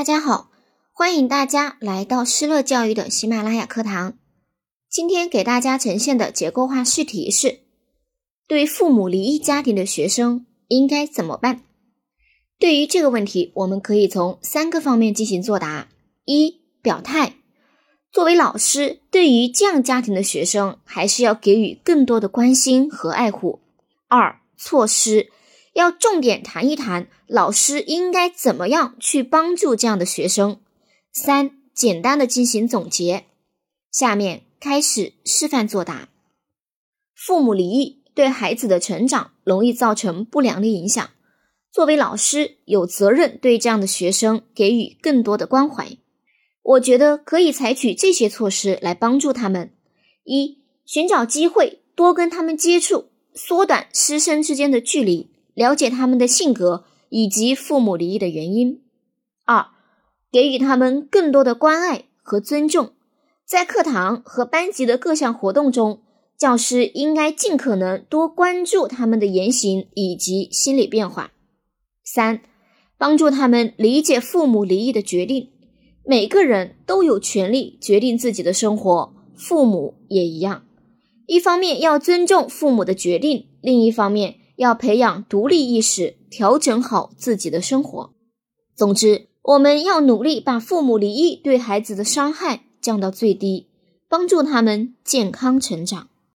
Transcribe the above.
大家好，欢迎大家来到施乐教育的喜马拉雅课堂。今天给大家呈现的结构化试题是：对父母离异家庭的学生应该怎么办？对于这个问题，我们可以从三个方面进行作答：一、表态，作为老师，对于这样家庭的学生，还是要给予更多的关心和爱护；二、措施。要重点谈一谈老师应该怎么样去帮助这样的学生。三、简单的进行总结。下面开始示范作答。父母离异对孩子的成长容易造成不良的影响，作为老师有责任对这样的学生给予更多的关怀。我觉得可以采取这些措施来帮助他们：一、寻找机会多跟他们接触，缩短师生之间的距离。了解他们的性格以及父母离异的原因。二，给予他们更多的关爱和尊重。在课堂和班级的各项活动中，教师应该尽可能多关注他们的言行以及心理变化。三，帮助他们理解父母离异的决定。每个人都有权利决定自己的生活，父母也一样。一方面要尊重父母的决定，另一方面。要培养独立意识，调整好自己的生活。总之，我们要努力把父母离异对孩子的伤害降到最低，帮助他们健康成长。